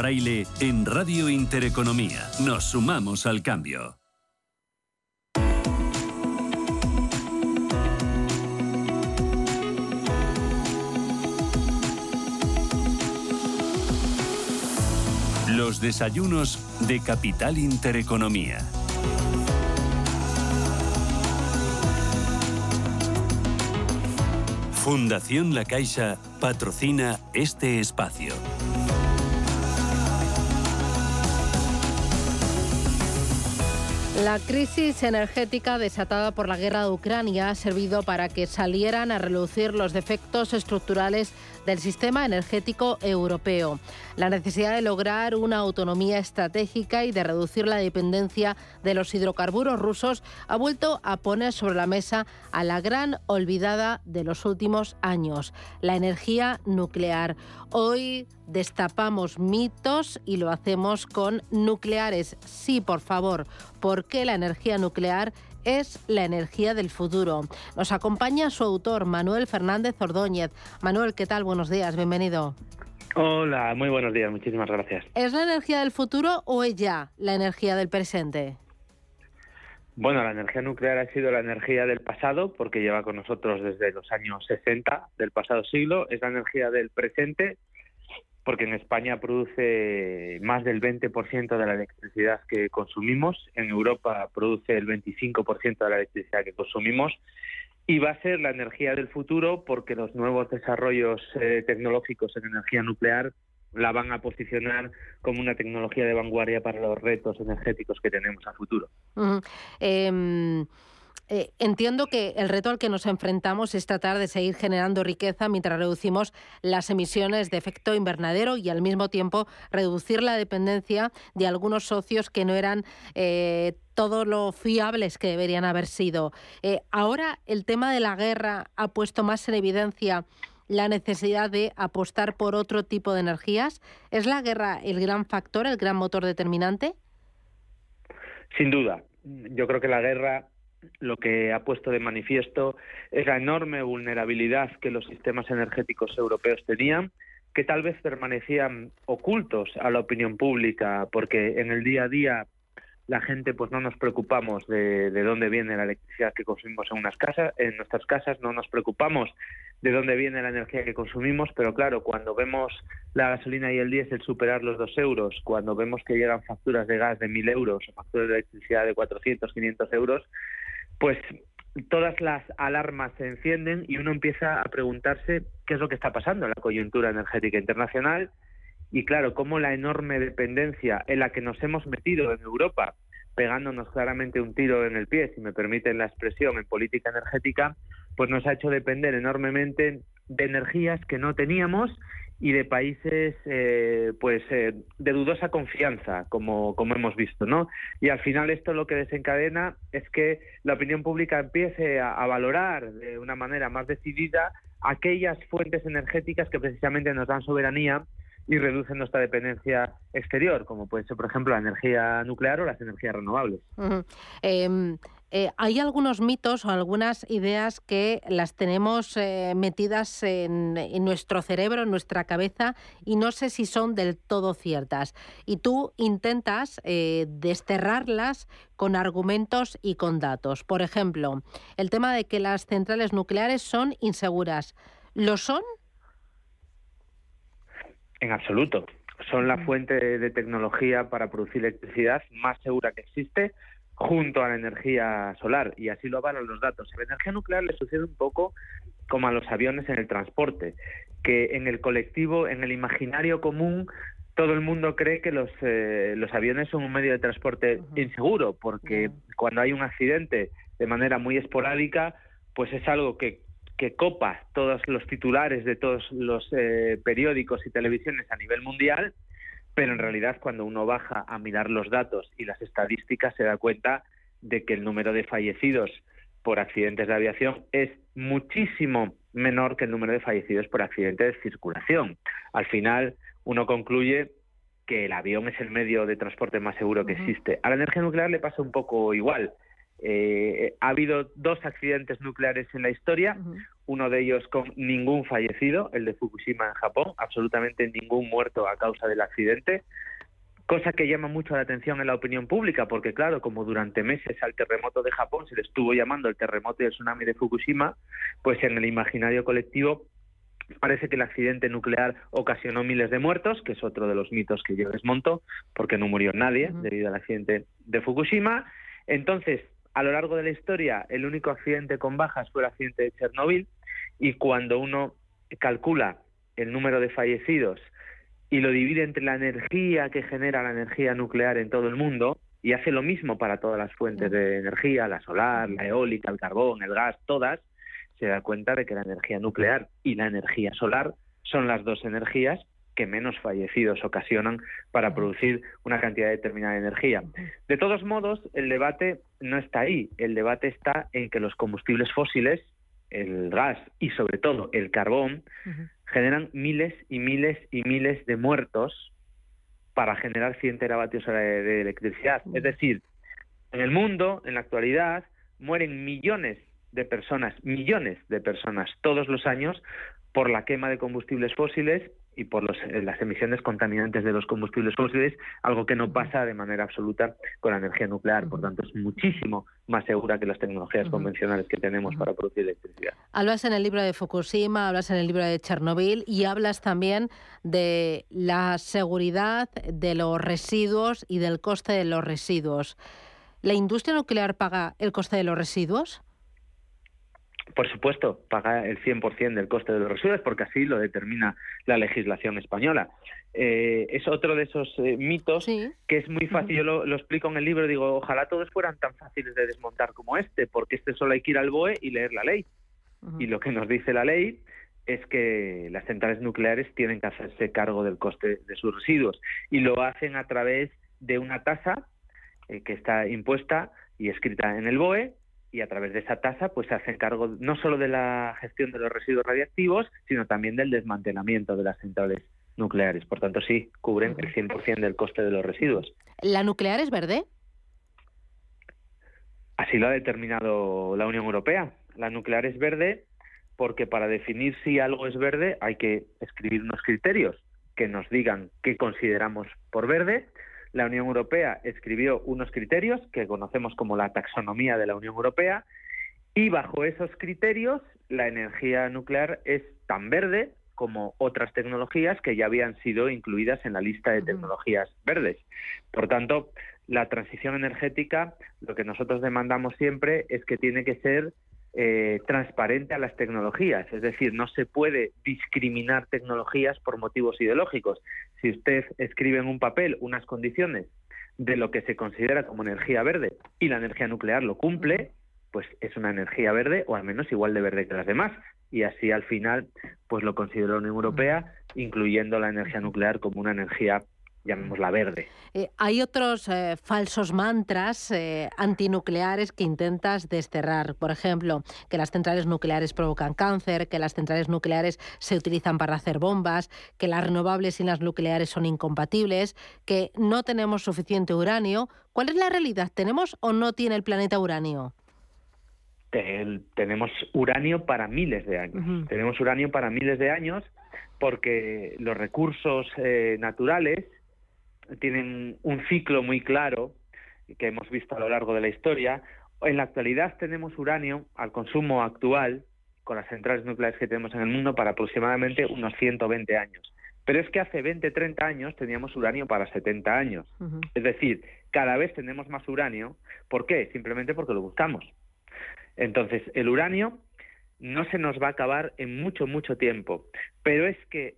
Fraile en Radio Intereconomía. Nos sumamos al cambio. Los desayunos de Capital Intereconomía. Fundación La Caixa patrocina este espacio. La crisis energética desatada por la guerra de Ucrania ha servido para que salieran a relucir los defectos estructurales del sistema energético europeo. La necesidad de lograr una autonomía estratégica y de reducir la dependencia de los hidrocarburos rusos ha vuelto a poner sobre la mesa a la gran olvidada de los últimos años, la energía nuclear. Hoy destapamos mitos y lo hacemos con nucleares. Sí, por favor, ¿por qué la energía nuclear es la energía del futuro. Nos acompaña su autor, Manuel Fernández Ordóñez. Manuel, ¿qué tal? Buenos días, bienvenido. Hola, muy buenos días, muchísimas gracias. ¿Es la energía del futuro o es ya la energía del presente? Bueno, la energía nuclear ha sido la energía del pasado porque lleva con nosotros desde los años 60 del pasado siglo. Es la energía del presente porque en España produce más del 20% de la electricidad que consumimos, en Europa produce el 25% de la electricidad que consumimos y va a ser la energía del futuro porque los nuevos desarrollos eh, tecnológicos en energía nuclear la van a posicionar como una tecnología de vanguardia para los retos energéticos que tenemos a futuro. Entiendo que el reto al que nos enfrentamos es tratar de seguir generando riqueza mientras reducimos las emisiones de efecto invernadero y al mismo tiempo reducir la dependencia de algunos socios que no eran eh, todo lo fiables que deberían haber sido. Eh, ahora el tema de la guerra ha puesto más en evidencia la necesidad de apostar por otro tipo de energías. ¿Es la guerra el gran factor, el gran motor determinante? Sin duda. Yo creo que la guerra lo que ha puesto de manifiesto es la enorme vulnerabilidad que los sistemas energéticos europeos tenían, que tal vez permanecían ocultos a la opinión pública, porque en el día a día la gente pues no nos preocupamos de, de dónde viene la electricidad que consumimos en unas casas, en nuestras casas, no nos preocupamos de dónde viene la energía que consumimos, pero claro, cuando vemos la gasolina y el diésel superar los dos euros, cuando vemos que llegan facturas de gas de mil euros o facturas de electricidad de 400, 500 euros, pues todas las alarmas se encienden y uno empieza a preguntarse qué es lo que está pasando en la coyuntura energética internacional. Y claro, cómo la enorme dependencia en la que nos hemos metido en Europa, pegándonos claramente un tiro en el pie, si me permiten la expresión, en política energética, pues nos ha hecho depender enormemente de energías que no teníamos y de países eh, pues eh, de dudosa confianza como, como hemos visto no y al final esto lo que desencadena es que la opinión pública empiece a, valorar de una manera más decidida aquellas fuentes energéticas que precisamente nos dan soberanía y reducen nuestra dependencia exterior, como puede ser, por ejemplo, la energía nuclear o las energías renovables. Eh, hay algunos mitos o algunas ideas que las tenemos eh, metidas en, nuestro cerebro, en nuestra cabeza, y no sé si son del todo ciertas. Y tú intentas eh, desterrarlas con argumentos y con datos. Por ejemplo, el tema de que las centrales nucleares son inseguras. ¿Lo son? En absoluto. Son la fuente de tecnología para producir electricidad más segura que existe junto a la energía solar y así lo avalan los datos. A la energía nuclear le sucede un poco como a los aviones en el transporte, que en el colectivo, en el imaginario común, todo el mundo cree que los, eh, los aviones son un medio de transporte inseguro, porque cuando hay un accidente de manera muy esporádica, pues es algo que, que copa todos los titulares de todos los eh, periódicos y televisiones a nivel mundial pero en realidad cuando uno baja a mirar los datos y las estadísticas se da cuenta de que el número de fallecidos por accidentes de aviación es muchísimo menor que el número de fallecidos por accidentes de circulación. Al final, uno concluye que el avión es el medio de transporte más seguro que existe. A la energía nuclear le pasa un poco igual. Eh, ha habido dos accidentes nucleares en la historia, uno de ellos con ningún fallecido, el de Fukushima en Japón, absolutamente ningún muerto a causa del accidente, cosa que llama mucho la atención en la opinión pública, porque claro, como durante meses al terremoto de Japón se le estuvo llamando el terremoto y el tsunami de Fukushima, pues en el imaginario colectivo parece que el accidente nuclear ocasionó miles de muertos, que es otro de los mitos que yo desmonto, porque no murió nadie debido al accidente de Fukushima. Entonces, a lo largo de la historia, el único accidente con bajas fue el accidente de Chernóbil, y cuando uno calcula el número de fallecidos y lo divide entre la energía que genera la energía nuclear en todo el mundo, y hace lo mismo para todas las fuentes de energía, la solar, la eólica, el carbón, el gas, todas, se da cuenta de que la energía nuclear y la energía solar son las dos energías que menos fallecidos ocasionan para producir una cantidad determinada de energía. De todos modos, el debate no está ahí, el debate está en que los combustibles fósiles, el gas y sobre todo el carbón, generan miles y miles y miles de muertos para generar 100 teravatios de electricidad. Es decir, en el mundo, en la actualidad, mueren millones de personas, millones de personas todos los años por la quema de combustibles fósiles y por eh, las emisiones contaminantes de los combustibles fósiles, algo que no pasa de manera absoluta con la energía nuclear. Por tanto, es muchísimo más segura que las tecnologías convencionales que tenemos para producir electricidad. Hablas en el libro de Fukushima, hablas en el libro de Chernobyl y hablas también de la seguridad de los residuos y del coste de los residuos. ¿La industria nuclear paga el coste de los residuos? Por supuesto, paga el 100% del coste de los residuos porque así lo determina la legislación española. Eh, es otro de esos eh, mitos que es muy fácil, yo lo, explico en el libro, digo, ojalá todos fueran tan fáciles de desmontar como este, porque este solo hay que ir al BOE y leer la ley. Y lo que nos dice la ley es que las centrales nucleares tienen que hacerse cargo del coste de sus residuos y lo hacen a través de una tasa eh, que está impuesta y escrita en el BOE y a través de esa tasa pues se hacen cargo no solo de la gestión de los residuos radiactivos, sino también del desmantelamiento de las centrales nucleares. Por tanto, sí, cubren el 100% del coste de los residuos. ¿La nuclear es verde? Así lo ha determinado la Unión Europea. La nuclear es verde porque para definir si algo es verde hay que escribir unos criterios que nos digan qué consideramos por verde la Unión Europea escribió unos criterios que conocemos como la taxonomía de la Unión Europea y bajo esos criterios la energía nuclear es tan verde como otras tecnologías que ya habían sido incluidas en la lista de tecnologías verdes. Por tanto, la transición energética, lo que nosotros demandamos siempre es que tiene que ser eh, transparente a las tecnologías, es decir, no se puede discriminar tecnologías por motivos ideológicos. Si usted escribe en un papel unas condiciones de lo que se considera como energía verde y la energía nuclear lo cumple, pues es una energía verde o al menos igual de verde que las demás. Y así al final, pues lo consideró la Unión Europea, incluyendo la energía nuclear como una energía llamémosla verde. Eh, hay otros eh, falsos mantras eh, antinucleares que intentas desterrar. Por ejemplo, que las centrales nucleares provocan cáncer, que las centrales nucleares se utilizan para hacer bombas, que las renovables y las nucleares son incompatibles, que no tenemos suficiente uranio. ¿Cuál es la realidad? ¿Tenemos o no tiene el planeta uranio? tenemos uranio para miles de años. Tenemos uranio para miles de años porque los recursos naturales tienen un ciclo muy claro que hemos visto a lo largo de la historia. En la actualidad tenemos uranio al consumo actual con las centrales nucleares que tenemos en el mundo para aproximadamente unos 120 años. Pero es que hace 20, 30 años teníamos uranio para 70 años. Es decir, cada vez tenemos más uranio. ¿Por qué? Simplemente porque lo buscamos. Entonces, el uranio no se nos va a acabar en mucho, mucho tiempo. Pero es que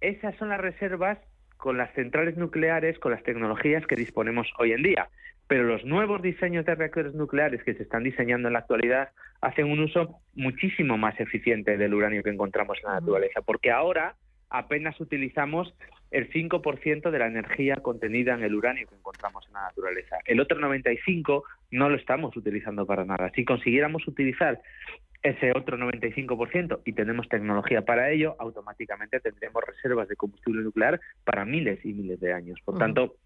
esas son las reservas con las centrales nucleares, con las tecnologías que disponemos hoy en día. Pero los nuevos diseños de reactores nucleares que se están diseñando en la actualidad hacen un uso muchísimo más eficiente del uranio que encontramos en la naturaleza, porque ahora apenas utilizamos el 5% de la energía contenida en el uranio que encontramos en la naturaleza. El otro 95% no lo estamos utilizando para nada. Si consiguiéramos utilizar ese otro 95% y tenemos tecnología para ello, automáticamente tendremos reservas de combustible nuclear para miles y miles de años. Por tanto,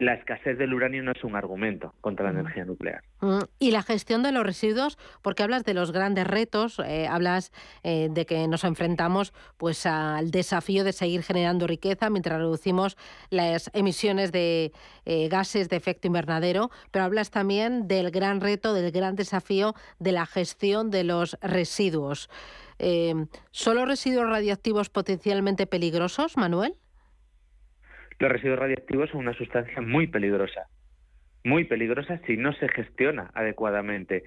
la escasez del uranio no es un argumento contra la energía nuclear. Mm, y la gestión de los residuos, porque hablas de los grandes retos, eh, hablas eh, de que nos enfrentamos pues al desafío de seguir generando riqueza mientras reducimos las emisiones de eh, gases de efecto invernadero, pero hablas también del gran reto, del gran desafío de la gestión de los residuos. ¿Son los residuos radiactivos potencialmente peligrosos, Manuel? Los residuos radiactivos son una sustancia muy peligrosa, muy peligrosa si no se gestiona adecuadamente.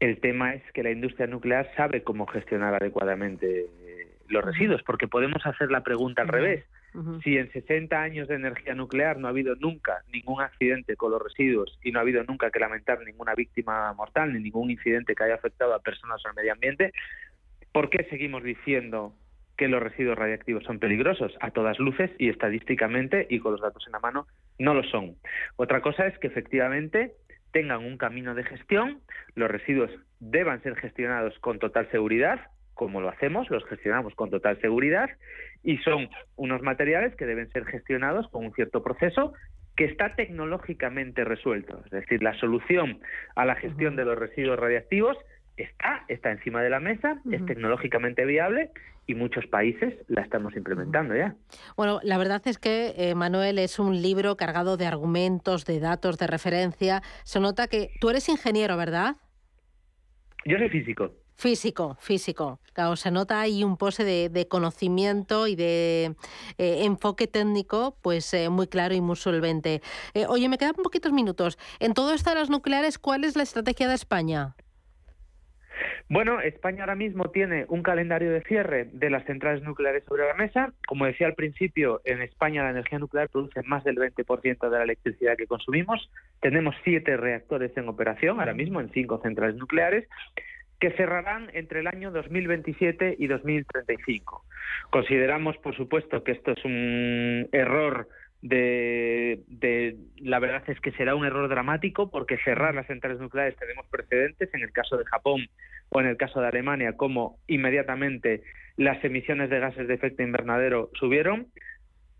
El tema es que la industria nuclear sabe cómo gestionar adecuadamente los residuos, porque podemos hacer la pregunta al revés. Si en 60 años de energía nuclear no ha habido nunca ningún accidente con los residuos y no ha habido nunca que lamentar ninguna víctima mortal ni ningún incidente que haya afectado a personas o al medio ambiente, ¿por qué seguimos diciendo que los residuos radiactivos son peligrosos a todas luces y estadísticamente y con los datos en la mano no lo son. Otra cosa es que efectivamente tengan un camino de gestión, los residuos deban ser gestionados con total seguridad, como lo hacemos, los gestionamos con total seguridad y son unos materiales que deben ser gestionados con un cierto proceso que está tecnológicamente resuelto. Es decir, la solución a la gestión de los residuos radiactivos está, está encima de la mesa, es tecnológicamente viable y muchos países la estamos implementando ya. Bueno, la verdad es que, eh, Manuel, es un libro cargado de argumentos, de datos, de referencia. Se nota que tú eres ingeniero, ¿verdad? Yo soy físico. Físico, físico. Claro, se nota ahí un pose de, conocimiento y de eh, enfoque técnico, pues eh, muy claro y muy solvente. oye, me quedan poquitos minutos. En todo esto de las nucleares, ¿cuál es la estrategia de España? Bueno, España ahora mismo tiene un calendario de cierre de las centrales nucleares sobre la mesa. Como decía al principio, en España la energía nuclear produce más del 20% de la electricidad que consumimos. Tenemos siete reactores en operación ahora mismo en cinco centrales nucleares que cerrarán entre el año 2027 y 2035. Consideramos, por supuesto, que esto es un error de, de, la verdad es que será un error dramático porque cerrar las centrales nucleares tenemos precedentes en el caso de Japón o en el caso de Alemania como inmediatamente las emisiones de gases de efecto invernadero subieron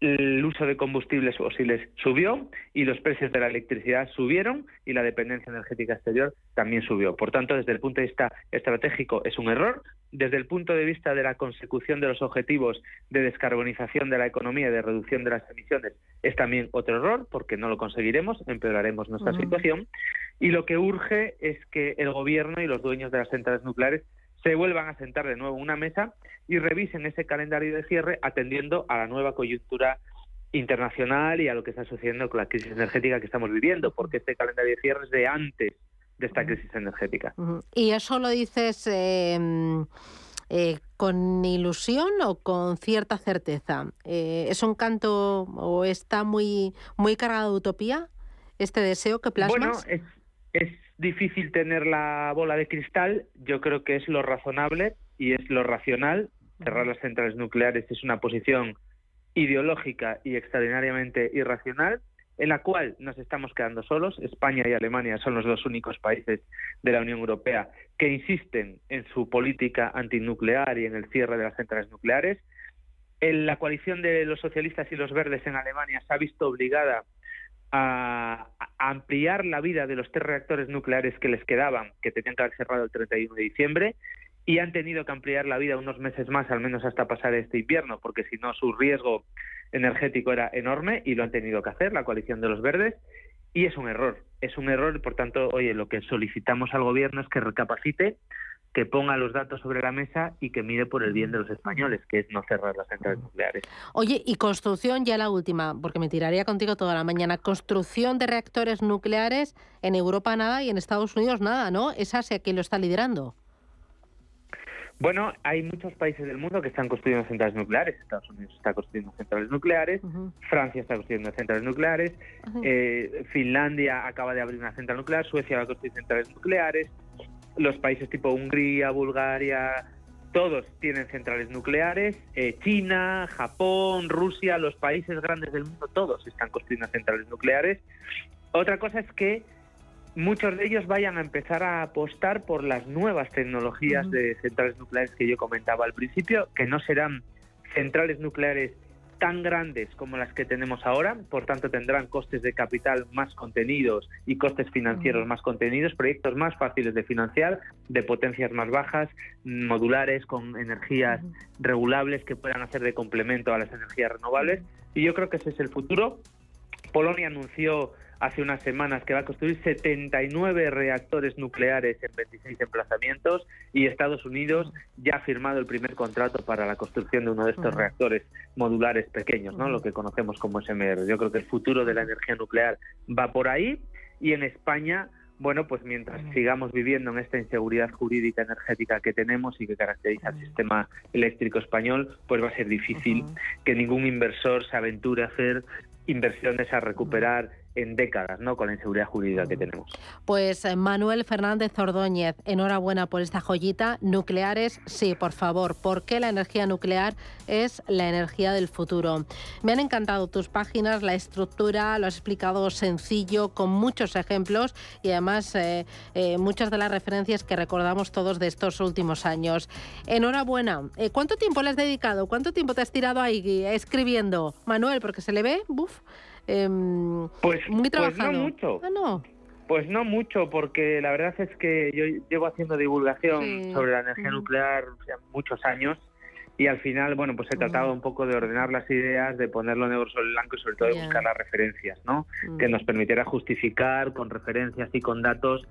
el uso de combustibles fósiles subió y los precios de la electricidad subieron y la dependencia energética exterior también subió. Por tanto, desde el punto de vista estratégico es un error. Desde el punto de vista de la consecución de los objetivos de descarbonización de la economía y de reducción de las emisiones es también otro error porque no lo conseguiremos, empeoraremos nuestra situación. Y lo que urge es que el gobierno y los dueños de las centrales nucleares se vuelvan a sentar de nuevo en una mesa y revisen ese calendario de cierre atendiendo a la nueva coyuntura internacional y a lo que está sucediendo con la crisis energética que estamos viviendo, porque este calendario de cierre es de antes de esta crisis energética. ¿Y eso lo dices em, eh, con ilusión o con cierta certeza? Eh, ¿Es un canto o está muy, muy cargado de utopía este deseo que plasmas? Bueno, es difícil tener la bola de cristal, yo creo que es lo razonable y es lo racional. Cerrar las centrales nucleares es una posición ideológica y extraordinariamente irracional, en la cual nos estamos quedando solos. España y Alemania son los dos únicos países de la Unión Europea que insisten en su política antinuclear y en el cierre de las centrales nucleares. En la coalición de los socialistas y los verdes en Alemania se ha visto obligada a, ampliar la vida de los tres reactores nucleares que les quedaban, que tenían que haber cerrado el 31 de diciembre, y han tenido que ampliar la vida unos meses más, al menos hasta pasar este invierno, porque si no su riesgo energético era enorme y lo han tenido que hacer la coalición de los verdes. Y es un error, es un error y por tanto, oye, lo que solicitamos al gobierno es que recapacite que ponga los datos sobre la mesa y que mire por el bien de los españoles, que es no cerrar las centrales nucleares. Oye, y construcción, ya la última, porque me tiraría contigo toda la mañana. Construcción de reactores nucleares en Europa nada y en Estados Unidos nada, ¿no? ¿Es Asia quien lo está liderando? Bueno, hay muchos países del mundo que están construyendo centrales nucleares. Estados Unidos está construyendo centrales nucleares, Francia está construyendo centrales nucleares, eh, Finlandia acaba de abrir una central nuclear, Suecia va a construir centrales nucleares, los países tipo Hungría, Bulgaria, todos tienen centrales nucleares, eh, China, Japón, Rusia, los países grandes del mundo, todos están construyendo centrales nucleares. Otra cosa es que muchos de ellos vayan a empezar a apostar por las nuevas tecnologías de centrales nucleares que yo comentaba al principio, que no serán centrales nucleares tan grandes como las que tenemos ahora, por tanto tendrán costes de capital más contenidos y costes financieros más contenidos, proyectos más fáciles de financiar, de potencias más bajas, modulares, con energías regulables que puedan hacer de complemento a las energías renovables. Y yo creo que ese es el futuro. Polonia anunció hace unas semanas que va a construir 79 reactores nucleares en 26 emplazamientos y Estados Unidos ya ha firmado el primer contrato para la construcción de uno de estos reactores modulares pequeños, ¿no? lo que conocemos como SMR. Yo creo que el futuro de la energía nuclear va por ahí y en España bueno, pues mientras sigamos viviendo en esta inseguridad jurídica energética que tenemos y que caracteriza el sistema eléctrico español, pues va a ser difícil que ningún inversor se aventure a hacer inversiones a recuperar en décadas, ¿no? Con la inseguridad jurídica que tenemos. Pues eh, Manuel Fernández Ordóñez, enhorabuena por esta joyita. Nucleares, sí, por favor, porque la energía nuclear es la energía del futuro. Me han encantado tus páginas, la estructura, lo has explicado sencillo, con muchos ejemplos y además eh, eh, muchas de las referencias que recordamos todos de estos últimos años. Enhorabuena. ¿Cuánto tiempo le has dedicado? ¿Cuánto tiempo te has tirado ahí escribiendo, Manuel? Porque se le ve, buf. Em, pues, muy trabajado. Pues no mucho. Ah, no. Pues no mucho, porque la verdad es que yo llevo haciendo divulgación sobre la energía nuclear muchos años y al final, bueno, pues he tratado un poco de ordenar las ideas, de ponerlo negro sobre blanco y sobre todo de buscar las referencias, ¿no? Que nos permitiera justificar con referencias y con datos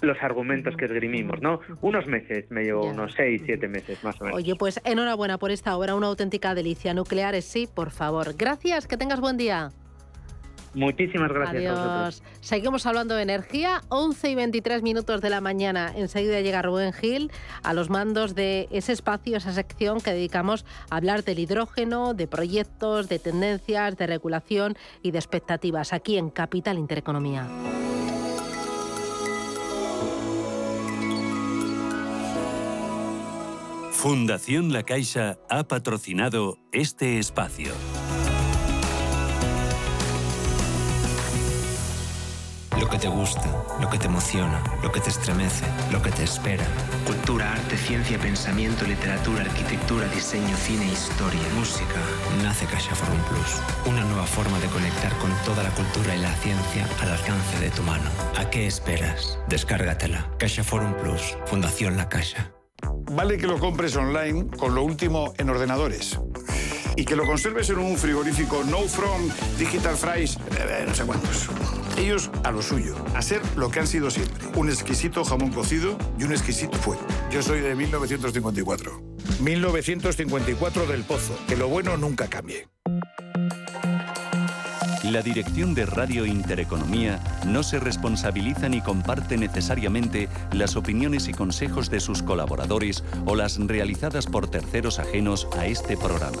los argumentos que esgrimimos, ¿no? Unos meses, me llevo unos seis, siete meses más o menos. Oye, pues enhorabuena por esta obra, una auténtica delicia. Nucleares, sí, por favor. Gracias, que tengas buen día. Muchísimas gracias. Adiós. Seguimos hablando de energía. 11 y 23 minutos de la mañana. Enseguida llega Rubén Gil a los mandos de ese espacio, esa sección que dedicamos a hablar del hidrógeno, de proyectos, de tendencias, de regulación y de expectativas aquí en Capital Intereconomía. Fundación La Caixa ha patrocinado este espacio. Lo que te gusta, lo que te emociona, lo que te estremece, lo que te espera. Cultura, arte, ciencia, pensamiento, literatura, arquitectura, diseño, cine, historia, música. Nace Caixa Forum Plus, una nueva forma de conectar con toda la cultura y la ciencia al alcance de tu mano. ¿A qué esperas? Descárgatela. Caixa Forum Plus, Fundación La Caixa. Vale que lo compres online con lo último en ordenadores y que lo conserves en un frigorífico No From, Digital Fries, eh, no sé cuántos. Ellos a lo suyo, a ser lo que han sido siempre. Un exquisito jamón cocido y un exquisito fuego. Yo soy de 1954. 1954 del Pozo. Que lo bueno nunca cambie. La dirección de Radio Intereconomía no se responsabiliza ni comparte necesariamente las opiniones y consejos de sus colaboradores o las realizadas por terceros ajenos a este programa.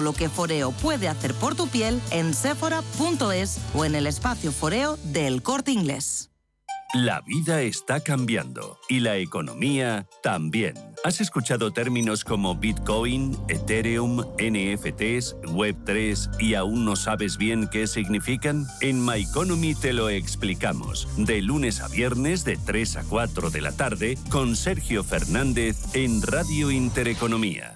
lo que Foreo puede hacer por tu piel en sephora.es o en el espacio Foreo del Corte Inglés. La vida está cambiando y la economía también. ¿Has escuchado términos como Bitcoin, Ethereum, NFTs, Web3 y aún no sabes bien qué significan? En My Economy te lo explicamos. De lunes a viernes de 3 a 4 de la tarde con Sergio Fernández en Radio Intereconomía.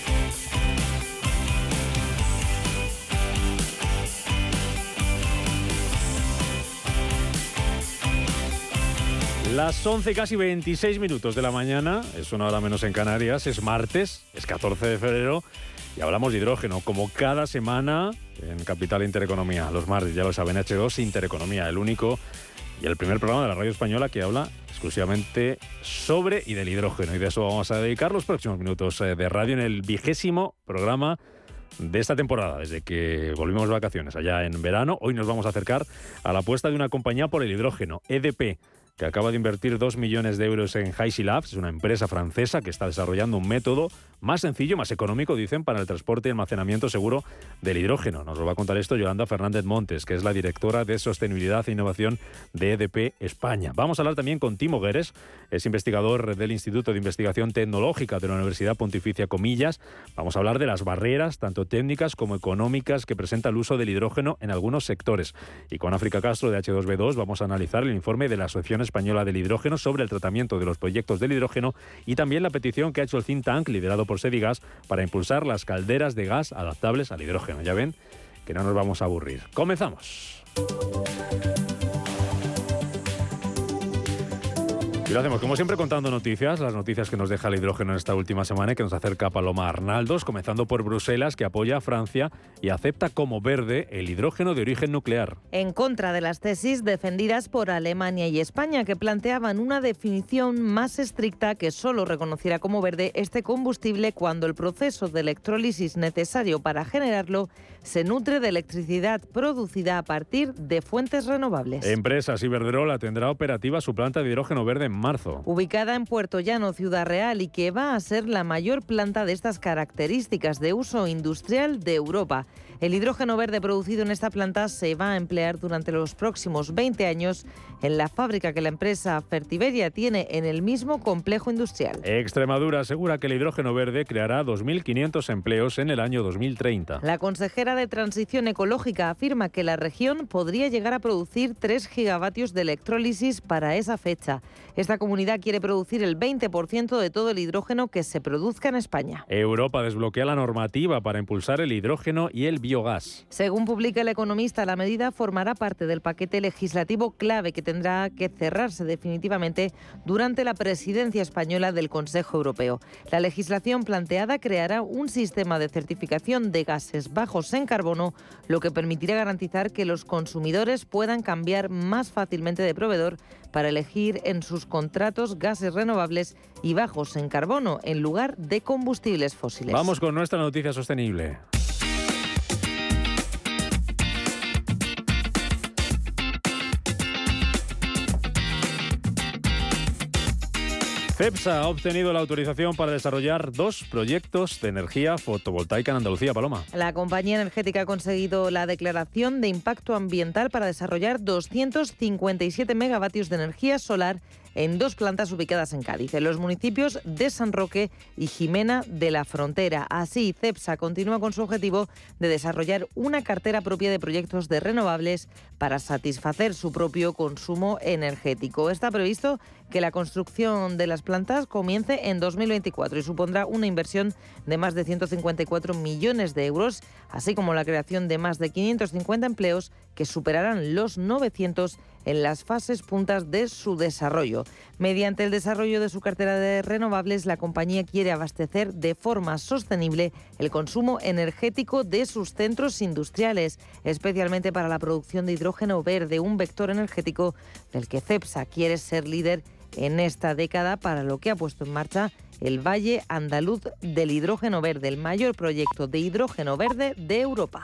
Las 11 casi 26 minutos de la mañana, es una hora menos en Canarias, es martes, es 14 de febrero y hablamos de hidrógeno, como cada semana en Capital Intereconomía. Los martes, ya lo saben, H2 Intereconomía, el único y el primer programa de la radio española que habla exclusivamente sobre y del hidrógeno. Y de eso vamos a dedicar los próximos minutos eh, de radio en el vigésimo programa de esta temporada, desde que volvimos de vacaciones allá en verano. Hoy nos vamos a acercar a la apuesta de una compañía por el hidrógeno, EDP que acaba de invertir 2 millones de euros en Hysi Labs, una empresa francesa que está desarrollando un método más sencillo, más económico, dicen, para el transporte y almacenamiento seguro del hidrógeno. Nos lo va a contar esto Yolanda Fernández Montes, que es la directora de Sostenibilidad e Innovación de EDP España. Vamos a hablar también con Timo Gueres, es investigador del Instituto de Investigación Tecnológica de la Universidad Pontificia Comillas. Vamos a hablar de las barreras, tanto técnicas como económicas, que presenta el uso del hidrógeno en algunos sectores. Y con África Castro de H2B2 vamos a analizar el informe de la Asociación Española del Hidrógeno sobre el tratamiento de los proyectos del hidrógeno y también la petición que ha hecho el think tank liderado por Sedigas para impulsar las calderas de gas adaptables al hidrógeno. Ya ven que no nos vamos a aburrir. Comenzamos. Y lo hacemos, como siempre, contando noticias, las noticias que nos deja el hidrógeno en esta última semana y que nos acerca Paloma Arnaldos, comenzando por Bruselas, que apoya a Francia y acepta como verde el hidrógeno de origen nuclear. En contra de las tesis defendidas por Alemania y España, que planteaban una definición más estricta que solo reconociera como verde este combustible cuando el proceso de electrólisis necesario para generarlo se nutre de electricidad producida a partir de fuentes renovables. Empresas Iberdrola tendrá operativa su planta de hidrógeno verde en marzo. Ubicada en Puerto Llano, Ciudad Real, y que va a ser la mayor planta de estas características de uso industrial de Europa. El hidrógeno verde producido en esta planta se va a emplear durante los próximos 20 años en la fábrica que la empresa Fertiberia tiene en el mismo complejo industrial. Extremadura asegura que el hidrógeno verde creará 2.500 empleos en el año 2030. La consejera de Transición Ecológica afirma que la región podría llegar a producir 3 gigavatios de electrólisis para esa fecha. Esta comunidad quiere producir el 20% de todo el hidrógeno que se produzca en España. Europa desbloquea la normativa para impulsar el hidrógeno y el biogás. Según publica el economista, la medida formará parte del paquete legislativo clave que tendrá que cerrarse definitivamente durante la presidencia española del Consejo Europeo. La legislación planteada creará un sistema de certificación de gases bajos en carbono, lo que permitirá garantizar que los consumidores puedan cambiar más fácilmente de proveedor para elegir en sus contratos gases renovables y bajos en carbono en lugar de combustibles fósiles. Vamos con nuestra noticia sostenible. CEPSA ha obtenido la autorización para desarrollar dos proyectos de energía fotovoltaica en Andalucía, Paloma. La compañía energética ha conseguido la declaración de impacto ambiental para desarrollar 257 megavatios de energía solar en dos plantas ubicadas en Cádiz, en los municipios de San Roque y Jimena de la Frontera. Así, CEPSA continúa con su objetivo de desarrollar una cartera propia de proyectos de renovables para satisfacer su propio consumo energético. Está previsto que la construcción de las plantas comience en 2024 y supondrá una inversión de más de 154 millones de euros, así como la creación de más de 550 empleos que superarán los 900 en las fases puntas de su desarrollo. Mediante el desarrollo de su cartera de renovables, la compañía quiere abastecer de forma sostenible el consumo energético de sus centros industriales, especialmente para la producción de hidrógeno verde, un vector energético del que CEPSA quiere ser líder en esta década, para lo que ha puesto en marcha el Valle Andaluz del Hidrógeno Verde, el mayor proyecto de hidrógeno verde de Europa.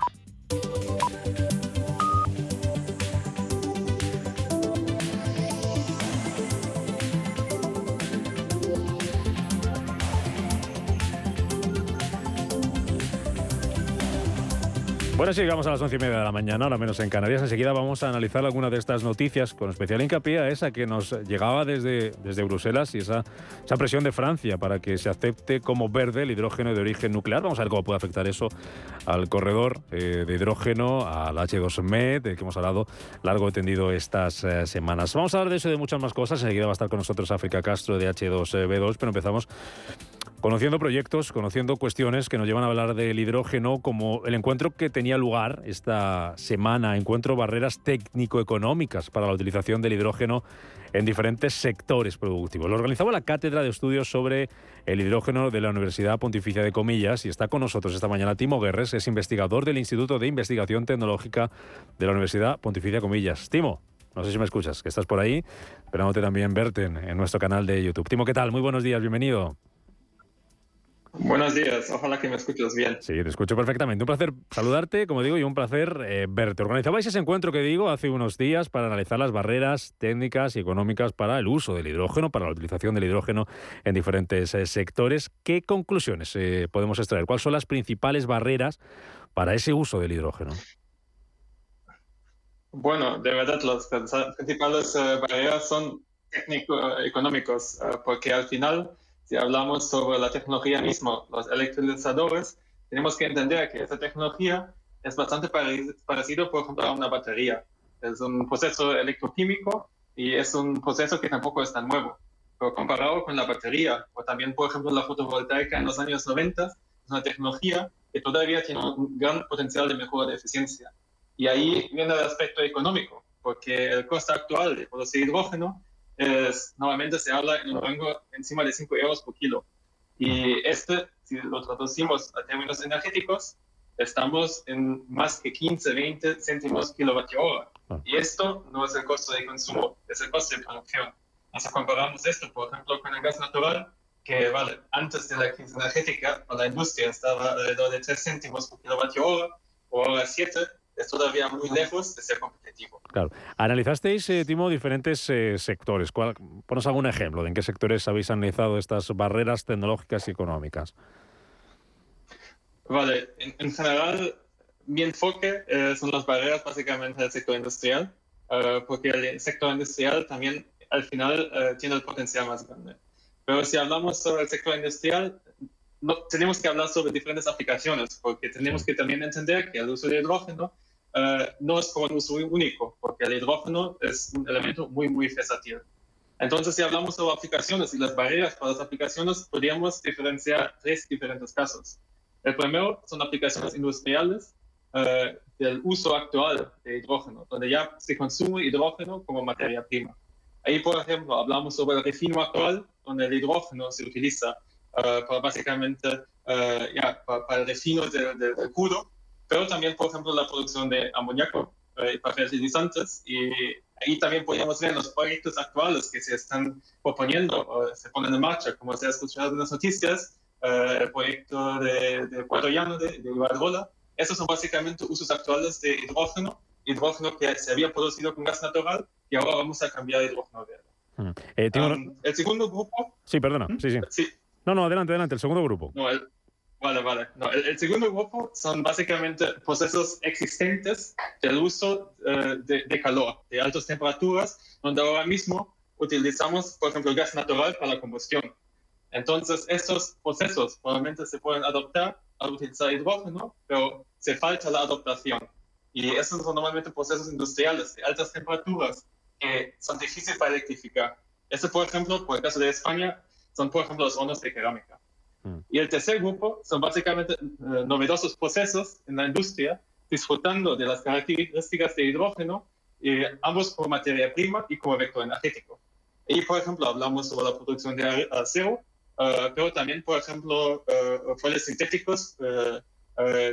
Bueno, sí, llegamos a las once y media de la mañana, ahora menos en Canarias. Enseguida vamos a analizar algunas de estas noticias con especial hincapié a esa que nos llegaba desde, desde Bruselas y esa, esa presión de Francia para que se acepte como verde el hidrógeno de origen nuclear. Vamos a ver cómo puede afectar eso al corredor eh, de hidrógeno, al H2MED, del que hemos hablado largo y tendido estas eh, semanas. Vamos a hablar de eso y de muchas más cosas. Enseguida va a estar con nosotros África Castro de H2B2, pero empezamos conociendo proyectos, conociendo cuestiones que nos llevan a hablar del hidrógeno, como el encuentro que tenía lugar esta semana, encuentro barreras técnico-económicas para la utilización del hidrógeno en diferentes sectores productivos. Lo organizaba la Cátedra de Estudios sobre el Hidrógeno de la Universidad Pontificia de Comillas y está con nosotros esta mañana Timo Guerres, es investigador del Instituto de Investigación Tecnológica de la Universidad Pontificia de Comillas. Timo, no sé si me escuchas, que estás por ahí, esperándote también verte en, en nuestro canal de YouTube. Timo, ¿qué tal? Muy buenos días, bienvenido. Buenos días, ojalá que me escuches bien. Sí, te escucho perfectamente. Un placer saludarte, como digo, y un placer eh, verte. Organizabais ese encuentro que digo hace unos días para analizar las barreras técnicas y económicas para el uso del hidrógeno, para la utilización del hidrógeno en diferentes eh, sectores. ¿Qué conclusiones eh, podemos extraer? ¿Cuáles son las principales barreras para ese uso del hidrógeno? Bueno, de verdad, las principales barreras son técnico-económicos, porque al final si hablamos sobre la tecnología misma, los electrolizadores, tenemos que entender que esa tecnología es bastante parecido, por ejemplo, a una batería. Es un proceso electroquímico y es un proceso que tampoco es tan nuevo. Pero comparado con la batería, o también, por ejemplo, la fotovoltaica en los años 90, es una tecnología que todavía tiene un gran potencial de mejora de eficiencia. Y ahí viene el aspecto económico, porque el coste actual de producir hidrógeno es, normalmente se habla en un rango encima de 5 euros por kilo. Y este, si lo traducimos a términos energéticos, estamos en más que 15, 20 céntimos kilovatio hora. Ah. Y esto no es el costo de consumo, es el costo de producción. Si comparamos esto, por ejemplo, con el gas natural, que vale, antes de la crisis energética, la industria estaba alrededor de 3 céntimos por kilovatio hora, o ahora 7, es todavía muy lejos de ser competitivo. Claro. Analizasteis, eh, Timo, diferentes eh, sectores. ¿Cuál, ponos algún ejemplo de en qué sectores habéis analizado estas barreras tecnológicas y económicas. Vale, en, general, mi enfoque eh, son las barreras básicamente del sector industrial, porque el sector industrial también al final tiene el potencial más grande. Pero si hablamos sobre el sector industrial, no, tenemos que hablar sobre diferentes aplicaciones, porque tenemos que también entender que el uso de hidrógeno eh, no es un uso único, porque el hidrógeno es un elemento muy, muy versátil. Entonces, si hablamos sobre aplicaciones y las barreras para las aplicaciones, podríamos diferenciar tres diferentes casos. El primero son aplicaciones industriales eh, del uso actual de hidrógeno, donde ya se consume hidrógeno como materia prima. Ahí, por ejemplo, hablamos sobre el refino actual, donde el hidrógeno se utiliza uh, para básicamente ya, para, el refino del, del crudo pero también, por ejemplo, la producción de amoníaco eh, para fertilizantes. Y ahí también podemos ver los proyectos actuales que se están proponiendo o se ponen en marcha, como se ha escuchado en las noticias, eh, el proyecto de, de Puerto Llano, de, de Iberdrola. Esos son básicamente usos actuales de hidrógeno, hidrógeno que se había producido con gas natural y ahora vamos a cambiar a hidrógeno verde. Mm. Eh, um, el segundo grupo... Sí, perdona, ¿Mm? sí, sí, sí. No, no, adelante, adelante, el segundo grupo. No, el, Vale, vale. No, el, segundo grupo son básicamente procesos existentes del uso eh, de, calor, de altas temperaturas, donde ahora mismo utilizamos, por ejemplo, gas natural para la combustión. Entonces, estos procesos probablemente se pueden adoptar al utilizar hidrógeno, pero se falta la adaptación. Y esos son normalmente procesos industriales de altas temperaturas que son difíciles para electrificar. Este, por ejemplo, por el caso de España, son, por ejemplo, los hornos de cerámica. Mm. Y el tercer grupo son básicamente eh, novedosos procesos en la industria, disfrutando de las características de hidrógeno, ambos como materia prima y como vector energético. Y, por ejemplo, hablamos sobre la producción de acero, uh, pero también, por ejemplo, uh, sintéticos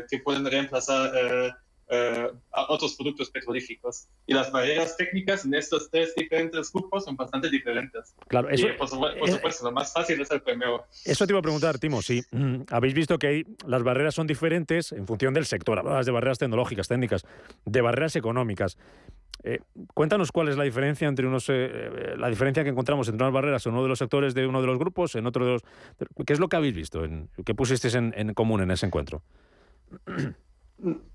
que pueden reemplazar eh, a otros productos petrolíficos. Y las barreras técnicas en estos tres diferentes grupos son bastante diferentes. Claro, eso, por, eh, supuesto, lo más fácil es el primero. Eso te iba a preguntar, Timo, si mm, habéis visto que hay, las barreras son diferentes en función del sector. Hablabas de barreras tecnológicas, técnicas, de barreras económicas. Eh, cuéntanos cuál es la diferencia entre unos, la diferencia que encontramos entre unas barreras en uno de los sectores de uno de los grupos, en otro de los. ¿Qué es lo que habéis visto? En, ¿Qué pusisteis en, en común en ese encuentro?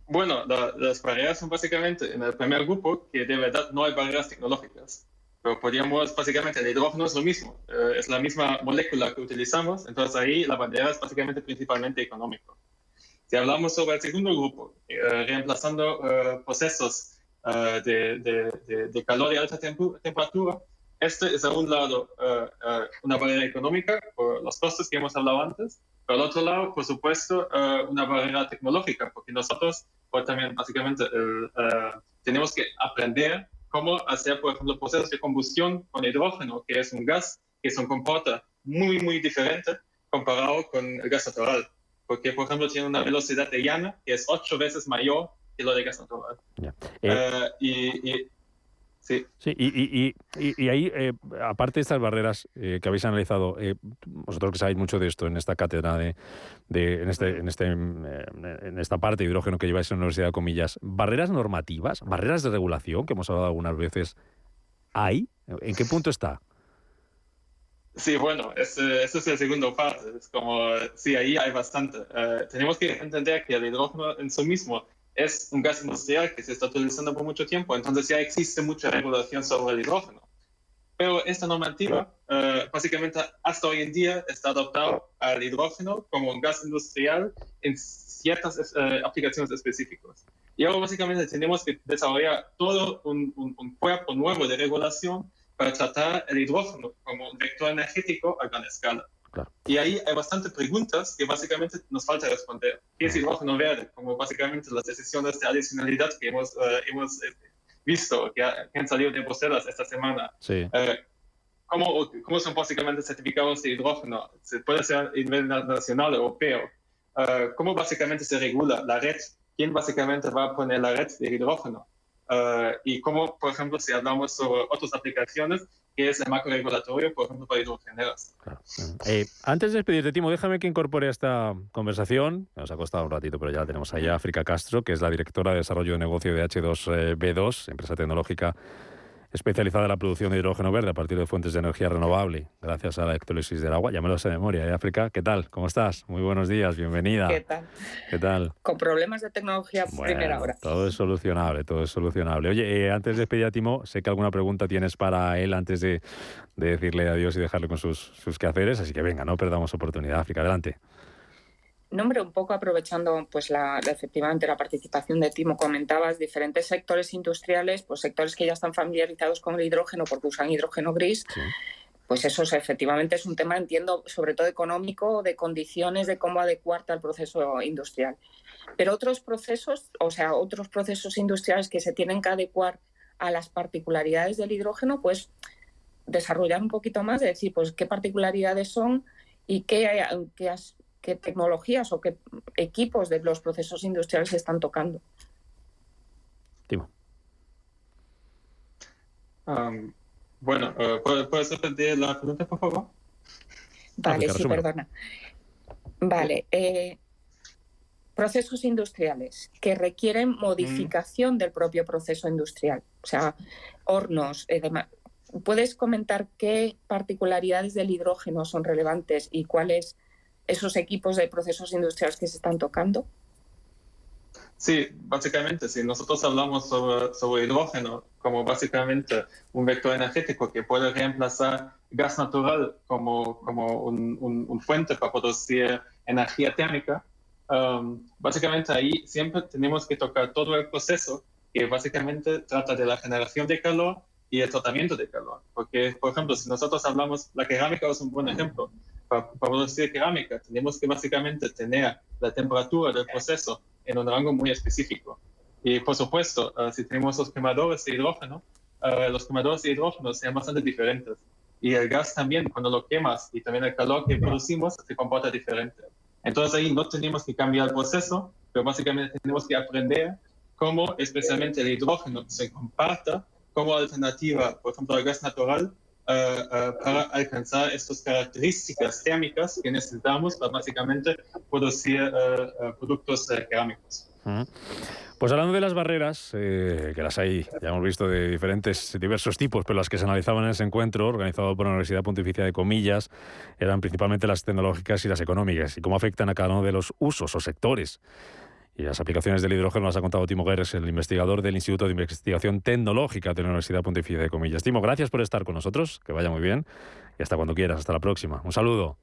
Bueno, las barreras son básicamente en el primer grupo que de verdad no hay barreras tecnológicas. Pero podríamos, básicamente, el hidrógeno es lo mismo, eh, es la misma molécula que utilizamos, entonces ahí la barrera es básicamente principalmente económico. Si hablamos sobre el segundo grupo, eh, reemplazando eh, procesos de, de, de, calor y alta temperatura, este es a un lado eh, eh, una barrera económica por los costos que hemos hablado antes, al otro lado, por supuesto, eh, una barrera tecnológica, porque nosotros pues, también básicamente tenemos que aprender cómo hacer, por ejemplo, procesos de combustión con hidrógeno, que es un gas que se comporta muy, muy diferente comparado con el gas natural. Porque, por ejemplo, tiene una velocidad de llana que es ocho veces mayor que lo de gas natural. y Sí. Sí, y, y, ahí, eh, aparte de estas barreras eh, que habéis analizado, eh, vosotros que sabéis mucho de esto en esta cátedra, de, de en, este, en, este, en esta parte de hidrógeno que lleváis en la Universidad de Comillas, ¿barreras normativas, barreras de regulación, que hemos hablado algunas veces, hay? ¿En qué punto está? Sí, bueno, ese, es el segundo paso. Es como, sí, ahí hay bastante. tenemos que entender que el hidrógeno en sí mismo es un gas industrial que se está utilizando por mucho tiempo, entonces ya existe mucha regulación sobre el hidrógeno. Pero esta normativa, eh, básicamente hasta hoy en día, está adaptado al hidrógeno como un gas industrial en ciertas eh, aplicaciones específicas. Y ahora básicamente tenemos que desarrollar todo un, un, cuerpo nuevo de regulación para tratar el hidrógeno como un vector energético a gran escala. Y ahí hay bastantes preguntas que básicamente nos falta responder. ¿Qué es hidrógeno verde? Como básicamente las decisiones de adicionalidad que hemos, eh, hemos eh, visto, que, han salido de Bruselas esta semana. Sí. Eh, ¿cómo, ¿Cómo son básicamente certificados de hidrógeno? ¿Se puede ser a nivel nacional, europeo? ¿Cómo básicamente se regula la red? ¿Quién básicamente va a poner la red de hidrógeno? y cómo, por ejemplo, si hablamos sobre otras aplicaciones, que es el macro regulatorio, por ejemplo, para hidrogeneras. Eh, antes de despedirte, Timo, déjame que incorpore a esta conversación, nos ha costado un ratito, pero ya la tenemos allá, África Castro, que es la directora de Desarrollo de Negocio de H2B2, empresa tecnológica especializada en la producción de hidrógeno verde a partir de fuentes de energía renovable, gracias a la electrólisis del agua. Ya me lo sé de memoria. ¿eh, África? ¿Qué tal? ¿Cómo estás? Muy buenos días, bienvenida. ¿Qué tal? ¿Qué tal? Con problemas de tecnología primera hora. Todo es solucionable, todo es solucionable. Oye, eh, antes de despedir a Timo, sé que alguna pregunta tienes para él antes de, decirle adiós y dejarle con sus, sus quehaceres, así que venga, no perdamos oportunidad. África, adelante. Nombre, un poco aprovechando pues la, efectivamente la participación de Timo, comentabas diferentes sectores industriales, pues sectores que ya están familiarizados con el hidrógeno porque usan hidrógeno gris. Pues eso efectivamente es un tema, entiendo, sobre todo económico, de condiciones de cómo adecuarte al proceso industrial. Pero otros procesos, o sea, otros procesos industriales que se tienen que adecuar a las particularidades del hidrógeno, pues desarrollar un poquito más, de decir, pues qué particularidades son y qué, qué, qué tecnologías o qué equipos de los procesos industriales se están tocando. Timo. bueno, eh, ¿puedes repetir la pregunta, por favor? Vale, sí, perdona. Vale. Eh, procesos industriales que requieren modificación del propio proceso industrial, o sea, hornos, eh, ¿Puedes comentar qué particularidades del hidrógeno son relevantes y cuáles esos equipos de procesos industriales que se están tocando? Sí, básicamente, si nosotros hablamos sobre, hidrógeno como básicamente un vector energético que puede reemplazar gas natural como, como un, fuente para producir energía térmica, um, básicamente ahí siempre tenemos que tocar todo el proceso que básicamente trata de la generación de calor y el tratamiento de calor. Porque, por ejemplo, si nosotros hablamos, la cerámica es un buen ejemplo para, producir cerámica tenemos que básicamente tener la temperatura del proceso en un rango muy específico. Y por supuesto, eh, si tenemos los quemadores de hidrógeno, uh, los quemadores de hidrógeno sean bastante diferentes. Y el gas también, cuando lo quemas y también el calor que producimos, se comporta diferente. Entonces ahí no tenemos que cambiar el proceso, pero básicamente tenemos que aprender cómo especialmente el hidrógeno se comporta como alternativa, por ejemplo, al gas natural para alcanzar estas características térmicas que necesitamos para básicamente producir eh, productos cerámicos. Pues hablando de las barreras, que las hay, ya hemos visto de diferentes, diversos tipos, pero las que se analizaban en ese encuentro, organizado por la Universidad Pontificia de Comillas, eran principalmente las tecnológicas y las económicas, y cómo afectan a cada uno de los usos o sectores y las aplicaciones del hidrógeno las ha contado Timo Guerres, el investigador del Instituto de Investigación Tecnológica de la Universidad Pontificia de Comillas. Timo, gracias por estar con nosotros, que vaya muy bien y hasta cuando quieras, hasta la próxima. Un saludo.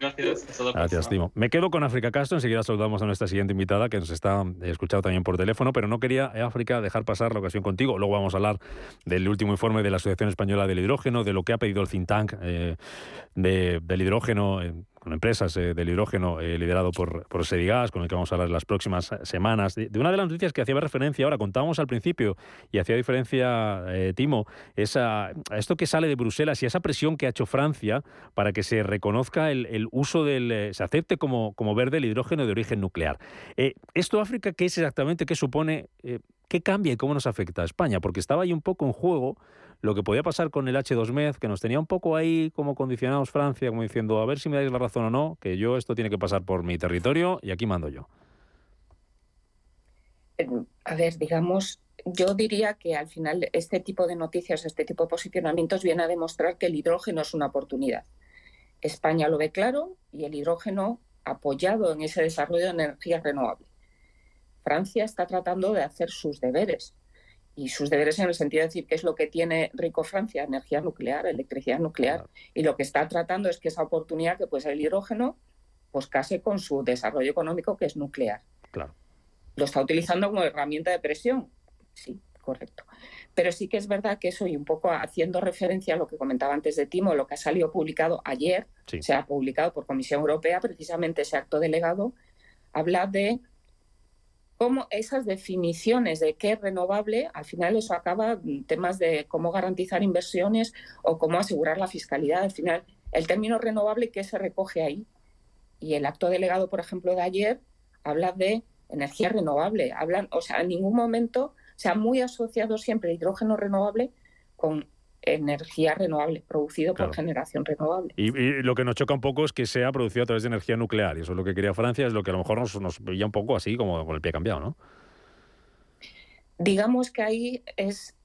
Gracias. Gracias, Timo. Me quedo con África Castro. Enseguida saludamos a nuestra siguiente invitada que nos está escuchando también por teléfono, pero no quería, eh, África, dejar pasar la ocasión contigo. Luego vamos a hablar del último informe de la Asociación Española del Hidrógeno, de lo que ha pedido el think tank eh, del hidrógeno con empresas eh, del hidrógeno eh, liderado por, por Sedigas, con el que vamos a hablar las próximas semanas, de, una de las noticias que hacía referencia ahora, contábamos al principio y hacía diferencia, eh, Timo, esa, a esto que sale de Bruselas y esa presión que ha hecho Francia para que se reconozca el, uso del, se acepte como, como verde el hidrógeno de origen nuclear. ¿Esto, África, qué es exactamente, qué supone, qué cambia y cómo nos afecta a España? Porque estaba ahí un poco en juego lo que podía pasar con el H2MED, que nos tenía un poco ahí como condicionados Francia, como diciendo, a ver si me dais la razón o no, que yo esto tiene que pasar por mi territorio y aquí mando yo. Eh, a ver, digamos, yo diría que al final este tipo de noticias, este tipo de posicionamientos viene a demostrar que el hidrógeno es una oportunidad. España lo ve claro y el hidrógeno apoyado en ese desarrollo de energía renovable. Francia está tratando de hacer sus deberes y sus deberes en el sentido de decir qué es lo que tiene rico Francia, energía nuclear, electricidad nuclear, y lo que está tratando es que esa oportunidad que puede ser el hidrógeno, pues case con su desarrollo económico que es nuclear. Claro. Lo está utilizando como herramienta de presión, sí, correcto. Pero sí que es verdad que eso, y un poco haciendo referencia a lo que comentaba antes de Timo, lo que ha salido publicado ayer, se ha publicado por Comisión Europea, precisamente ese acto delegado, habla de cómo esas definiciones de qué es renovable, al final eso acaba temas de cómo garantizar inversiones o cómo asegurar la fiscalidad. Al final, el término renovable, ¿qué se recoge ahí? Y el acto delegado, por ejemplo, de ayer, habla de energía renovable. Hablan, o sea, en ningún momento se ha muy asociado siempre el hidrógeno renovable con energía renovable, producido por generación renovable. Y, lo que nos choca un poco es que sea producido a través de energía nuclear, y eso es lo que quería Francia, es lo que a lo mejor nos, nos veía un poco así, como con el pie cambiado, ¿no? Digamos que ahí es,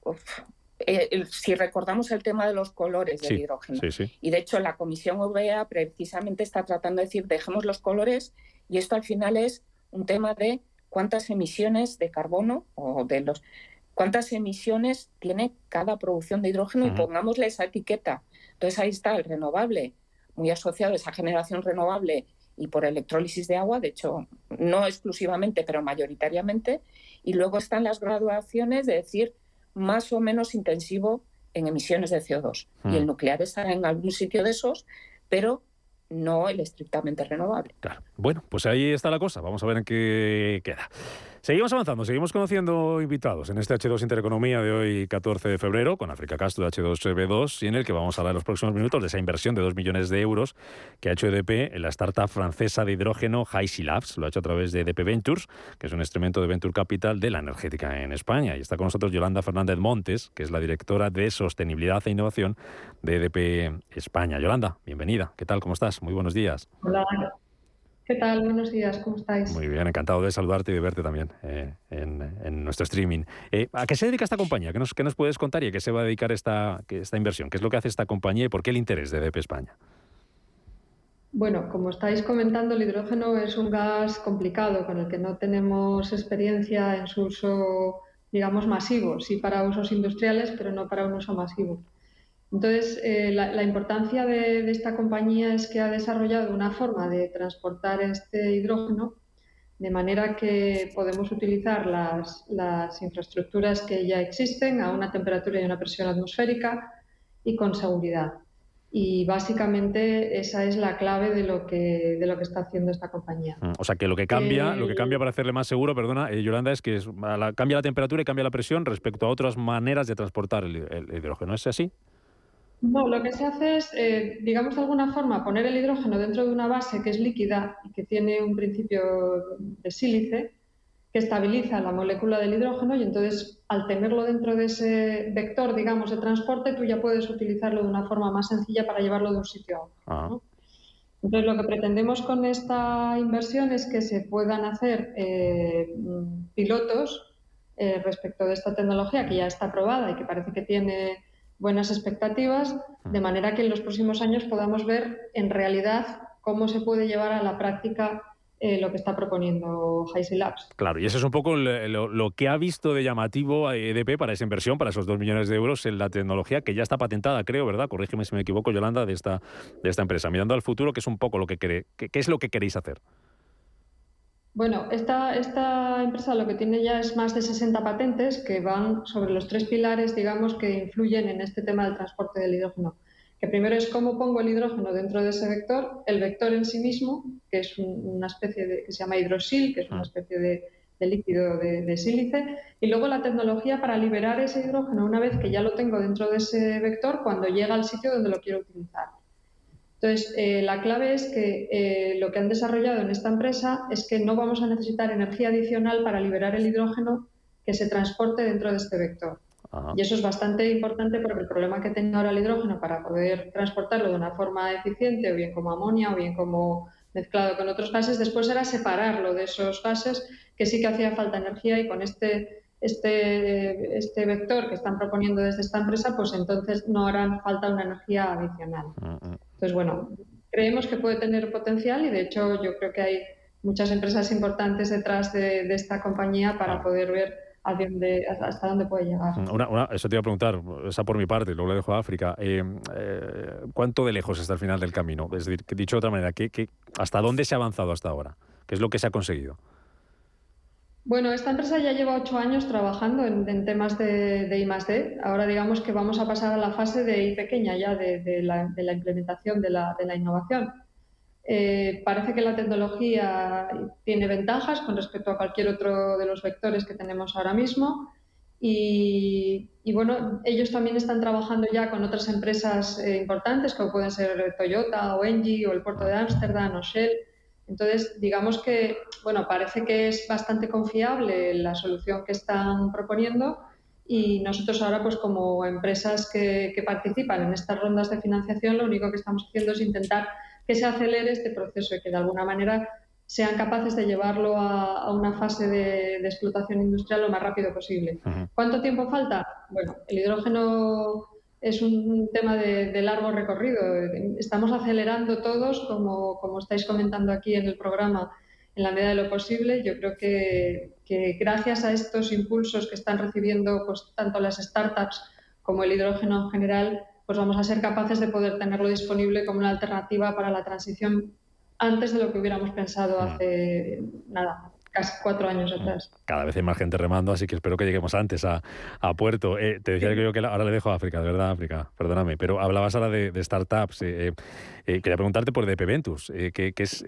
eh, si recordamos el tema de los colores del hidrógeno, y de hecho la Comisión Europea precisamente está tratando de decir, dejemos los colores, y esto al final es un tema de cuántas emisiones de carbono o de los cuántas emisiones tiene cada producción de hidrógeno y pongámosle esa etiqueta. Entonces ahí está el renovable, muy asociado a esa generación renovable y por electrólisis de agua, de hecho, no exclusivamente, pero mayoritariamente. Y luego están las graduaciones de decir más o menos intensivo en emisiones de CO2. Y el nuclear está en algún sitio de esos, pero no el estrictamente renovable. Claro. Bueno, pues ahí está la cosa. Vamos a ver en qué queda. Seguimos avanzando, seguimos conociendo invitados en este H2 Intereconomía de hoy, 14 de febrero, con África Castro de H2B2, y en el que vamos a hablar en los próximos minutos de esa inversión de 2 millones de euros que ha hecho EDP en la startup francesa de hidrógeno Highsea Labs. Lo ha hecho a través de EDP Ventures, que es un instrumento de Venture Capital de la energética en España. Y está con nosotros Yolanda Fernández Montes, que es la directora de Sostenibilidad e Innovación de EDP España. Yolanda, bienvenida. ¿Qué tal? ¿Cómo estás? Muy buenos días. Hola. ¿Qué tal? Buenos días, ¿cómo estáis? Muy bien, encantado de saludarte y de verte también eh, en, nuestro streaming. Eh, ¿A qué se dedica esta compañía? ¿Qué nos, nos puedes contar y a qué se va a dedicar esta, esta inversión? ¿Qué es lo que hace esta compañía y por qué el interés de DP España? Bueno, como estáis comentando, el hidrógeno es un gas complicado con el que no tenemos experiencia en su uso, digamos, masivo. Sí para usos industriales, pero no para un uso masivo. Entonces, eh, la, importancia de, esta compañía es que ha desarrollado una forma de transportar este hidrógeno de manera que podemos utilizar las, infraestructuras que ya existen a una temperatura y una presión atmosférica y con seguridad. Y básicamente esa es la clave de lo que, de lo que está haciendo esta compañía. Mm, o sea que lo que cambia, lo que cambia para hacerle más seguro, perdona, eh, Yolanda, es que cambia la temperatura y cambia la presión respecto a otras maneras de transportar el, el hidrógeno. ¿Es así? No, lo que se hace es, eh, digamos de alguna forma, poner el hidrógeno dentro de una base que es líquida y que tiene un principio de sílice que estabiliza la molécula del hidrógeno y entonces al tenerlo dentro de ese vector, digamos, de transporte, tú ya puedes utilizarlo de una forma más sencilla para llevarlo de un sitio a otro. Ah. Entonces, lo que pretendemos con esta inversión es que se puedan hacer eh, pilotos eh, respecto de esta tecnología que ya está probada y que parece que tiene buenas expectativas, de manera que en los próximos años podamos ver en realidad cómo se puede llevar a la práctica eh, lo que está proponiendo Heisey Labs. Claro, y eso es un poco lo, que ha visto de llamativo a EDP para esa inversión, para esos dos millones de euros en la tecnología que ya está patentada, creo, ¿verdad? Corrígeme si me equivoco, Yolanda, de esta, de esta empresa. Mirando al futuro, ¿qué es un poco lo que cree, qué, es lo que queréis hacer? Bueno, esta, esta empresa lo que tiene ya es más de 60 patentes que van sobre los tres pilares, digamos, que influyen en este tema del transporte del hidrógeno que primero es cómo pongo el hidrógeno dentro de ese vector, el vector en sí mismo, que es una especie de, que se llama hidrosil, que es una ah. especie de, líquido de, sílice, y luego la tecnología para liberar ese hidrógeno una vez que ya lo tengo dentro de ese vector cuando llega al sitio donde lo quiero utilizar. Entonces, eh, la clave es que eh, lo que han desarrollado en esta empresa es que no vamos a necesitar energía adicional para liberar el hidrógeno que se transporte dentro de este vector. Y eso es bastante importante porque el problema que tiene ahora el hidrógeno para poder transportarlo de una forma eficiente, o bien como amonia, o bien como mezclado con otros gases, después era separarlo de esos gases, que sí que hacía falta energía y con este, este, este vector que están proponiendo desde esta empresa, pues entonces no harán falta una energía adicional. Entonces, bueno, creemos que puede tener potencial y de hecho yo creo que hay muchas empresas importantes detrás de, de esta compañía para poder ver hasta dónde puede llegar. Mm, eso te iba a preguntar, esa por mi parte, luego le dejo a África. Eh, eh, ¿Cuánto de lejos está el final del camino? Es decir, dicho de otra manera, ¿qué, hasta dónde se ha avanzado hasta ahora? ¿Qué es lo que se ha conseguido? Bueno, esta empresa ya lleva ocho años trabajando en, temas de, de I+.D. Ahora digamos que vamos a pasar a la fase de I pequeña ya, de, la, implementación de la, innovación. Eh, parece que la tecnología tiene ventajas con respecto a cualquier otro de los vectores que tenemos ahora mismo. Y, bueno, ellos también están trabajando ya con otras empresas eh, importantes, como pueden ser Toyota o Engie o el puerto de Ámsterdam o Shell. Entonces, digamos que, bueno, parece que es bastante confiable la solución que están proponiendo y nosotros ahora, pues como empresas que participan en estas rondas de financiación, lo único que estamos haciendo es intentar que se acelere este proceso y que de alguna manera sean capaces de llevarlo a, una fase de, explotación industrial lo más rápido posible. ¿Cuánto tiempo falta? Bueno, el hidrógeno es un tema de, largo recorrido. Estamos acelerando todos, como, como, estáis comentando aquí en el programa, en la medida de lo posible. Yo creo que, que gracias a estos impulsos que están recibiendo pues, tanto las startups como el hidrógeno en general, pues vamos a ser capaces de poder tenerlo disponible como una alternativa para la transición antes de lo que hubiéramos pensado mm. hace nada, casi cuatro años mm. atrás. Cada vez hay más gente remando, así que espero que lleguemos antes a, puerto. Eh, te decía que yo que ahora le dejo a África, de verdad, África, perdóname, pero hablabas ahora de, startups. Eh, eh, quería preguntarte por DP Ventus, ¿qué, es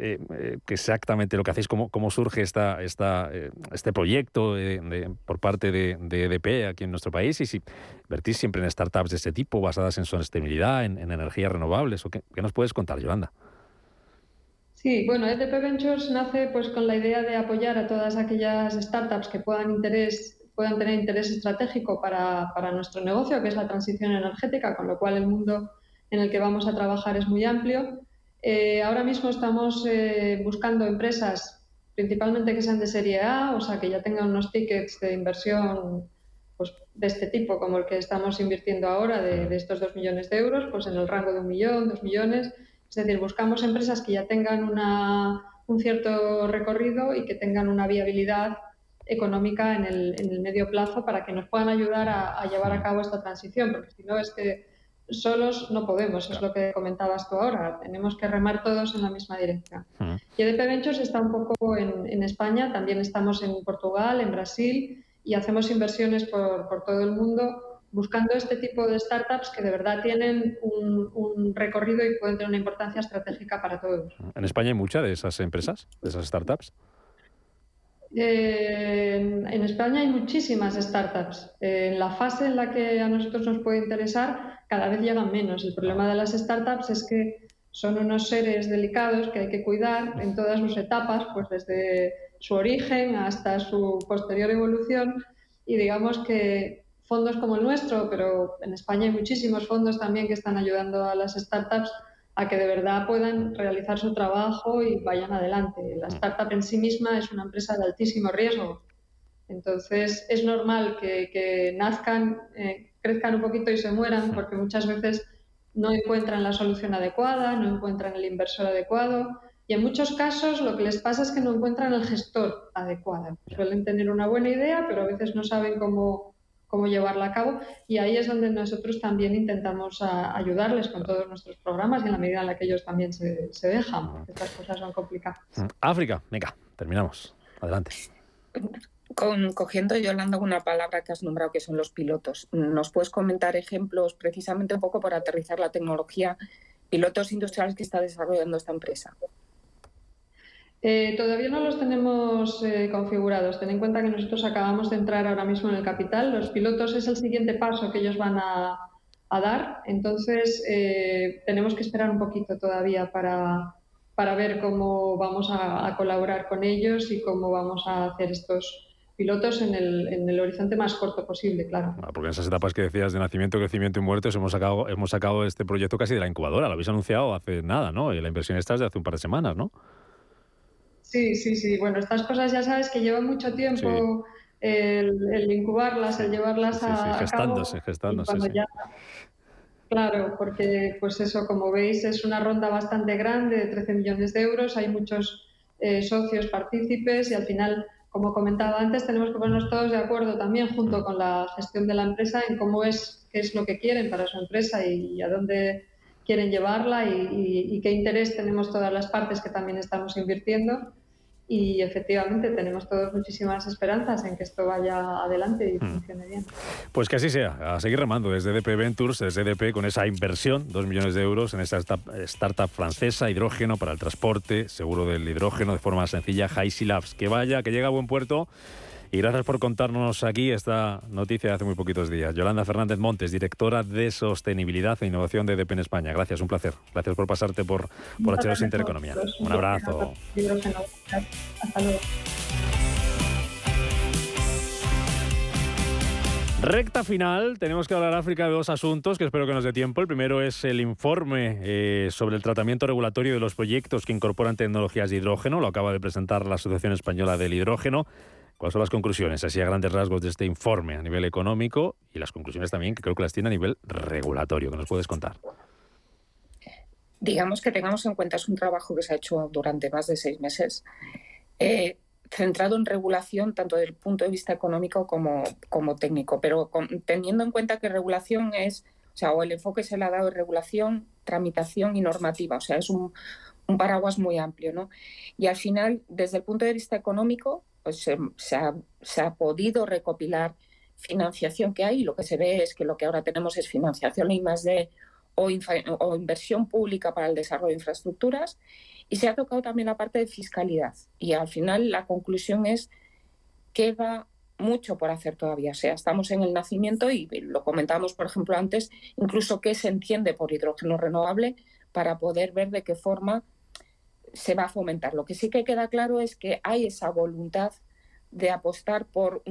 exactamente lo que hacéis? ¿Cómo, cómo surge esta, esta, este proyecto por parte de, de EDP aquí en nuestro país? Y si invertís siempre en startups de este tipo, basadas en sostenibilidad, en, en energías renovables, ¿o qué, qué nos puedes contar, Yolanda? Sí, bueno, EDP Ventures nace pues con la idea de apoyar a todas aquellas startups que puedan, interés, puedan tener interés estratégico para, nuestro negocio, que es la transición energética, con lo cual el mundo en el que vamos a trabajar es muy amplio. Eh, ahora mismo estamos eh, buscando empresas principalmente que sean de serie A, o sea, que ya tengan unos tickets de inversión pues, de este tipo, como el que estamos invirtiendo ahora, de estos dos millones de euros, pues en el rango de un millón, dos millones es decir, buscamos empresas que ya tengan un cierto recorrido y que tengan una viabilidad económica en el, medio plazo para que nos puedan ayudar a, llevar a cabo esta transición, porque si no es que solos no podemos, es lo que comentabas tú ahora, tenemos que remar todos en la misma dirección. Y EDP Ventures está un poco en, España, también estamos en Portugal, en Brasil y hacemos inversiones por, por todo el mundo buscando este tipo de startups que de verdad tienen un, recorrido y pueden tener una importancia estratégica para todos. ¿En España hay muchas de esas empresas, de esas startups? Eh, en España hay muchísimas startups. en la fase en la que a nosotros nos puede interesar, cada vez llegan menos. El problema de las startups es que son unos seres delicados que hay que cuidar en todas sus etapas, pues desde su origen hasta su posterior evolución. Y digamos que fondos como el nuestro, pero en España hay muchísimos fondos también que están ayudando a las startups a que de verdad puedan realizar su trabajo y vayan adelante. La mm. startup en sí misma es una empresa de altísimo riesgo. Entonces es normal que, nazcan, eh, crezcan un poquito y se mueran porque muchas veces no encuentran la solución adecuada, no encuentran el inversor adecuado y en muchos casos lo que les pasa es que no encuentran el gestor adecuado. Suelen tener una buena idea, pero a veces no saben cómo, cómo llevarla a cabo y ahí es donde nosotros también intentamos ayudarles con todos nuestros programas y en la medida en la que ellos también se, se dejan, porque estas cosas son complicadas. Mm, África, venga, terminamos. Adelante. Con, cogiendo, Yolanda, una palabra que has nombrado, que son los pilotos. ¿Nos puedes comentar ejemplos precisamente un poco para aterrizar la tecnología, pilotos industriales que está desarrollando esta empresa? Eh, todavía no los tenemos eh, configurados. Ten en cuenta que nosotros acabamos de entrar ahora mismo en el capital. Los pilotos es el siguiente paso que ellos van a, dar. Entonces, eh, tenemos que esperar un poquito todavía para, para ver cómo vamos a, colaborar con ellos y cómo vamos a hacer estos pilotos en el, en el horizonte más corto posible, claro. Ah, porque en esas etapas que decías de nacimiento, crecimiento y muertes hemos sacado, hemos sacado este proyecto casi de la incubadora. Lo habéis anunciado hace nada, ¿no? Y la inversión está de hace un par de semanas, ¿no? Sí, sí, sí. Bueno, estas cosas ya sabes que llevan mucho tiempo el, incubarlas, el llevarlas a, gestándose, gestándose. Claro, porque pues eso, como veis, es una ronda bastante grande de 13 millones de euros. Hay muchos eh, socios partícipes y al final, como comentaba antes, tenemos que ponernos todos de acuerdo también junto con la gestión de la empresa en cómo es, qué es lo que quieren para su empresa y a dónde quieren llevarla y, qué interés tenemos todas las partes que también estamos invirtiendo y efectivamente tenemos todos muchísimas esperanzas en que esto vaya adelante y hmm. funcione bien. Pues que así sea, a seguir remando desde DP Ventures, desde DP con esa inversión, dos millones de euros en esta startup francesa, hidrógeno para el transporte, seguro del hidrógeno de forma sencilla, Haisi Labs. Que vaya, que llegue a buen puerto y gracias por contarnos aquí esta noticia de hace muy poquitos días. Yolanda Fernández Montes, directora de Sostenibilidad e Innovación de DP en España. Gracias, un placer. Gracias por pasarte por, por h Intereconomía. Un abrazo. Hasta luego. Recta final, tenemos que hablar África de dos asuntos que espero que nos dé tiempo. El primero es el informe eh, sobre el tratamiento regulatorio de los proyectos que incorporan tecnologías de hidrógeno. Lo acaba de presentar la Asociación Española del Hidrógeno. ¿Cuáles son las conclusiones, así a grandes rasgos, de este informe a nivel económico y las conclusiones también que creo que las tiene a nivel regulatorio? que nos puedes contar? Digamos que tengamos en cuenta, es un trabajo que se ha hecho durante más de seis meses, eh, centrado en regulación tanto desde el punto de vista económico como, como técnico, pero teniendo en cuenta que regulación es, o sea, o el enfoque se le ha dado de regulación, tramitación y normativa, o sea, es un, un paraguas muy amplio, ¿no? Y al final, desde el punto de vista económico, pues se, ha, podido recopilar financiación que hay. Lo que se ve es que lo que ahora tenemos es financiación y más de o, inversión pública para el desarrollo de infraestructuras. Y se ha tocado también la parte de fiscalidad. Y al final la conclusión es que va mucho por hacer todavía. O sea, estamos en el nacimiento y lo comentamos, por ejemplo, antes, incluso qué se entiende por hidrógeno renovable para poder ver de qué forma se va a fomentar. Lo que sí que queda claro es que hay esa voluntad de apostar por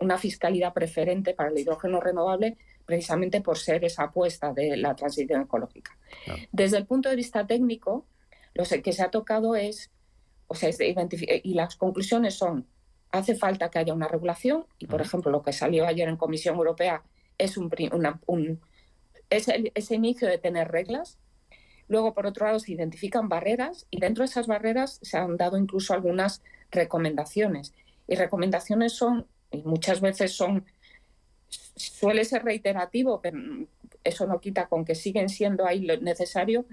una fiscalidad preferente para el hidrógeno renovable precisamente por ser esa apuesta de la transición ecológica. Desde el punto de vista técnico, lo que se ha tocado es, o sea, y las conclusiones son, hace falta que haya una regulación, y por ejemplo lo que salió ayer en Comisión Europea es, un, un es ese inicio de tener reglas, Luego, por otro lado, se identifican barreras y dentro de esas barreras se han dado incluso algunas recomendaciones. Y recomendaciones son, y muchas veces son, suele ser reiterativo, pero eso no quita con que siguen siendo ahí lo necesario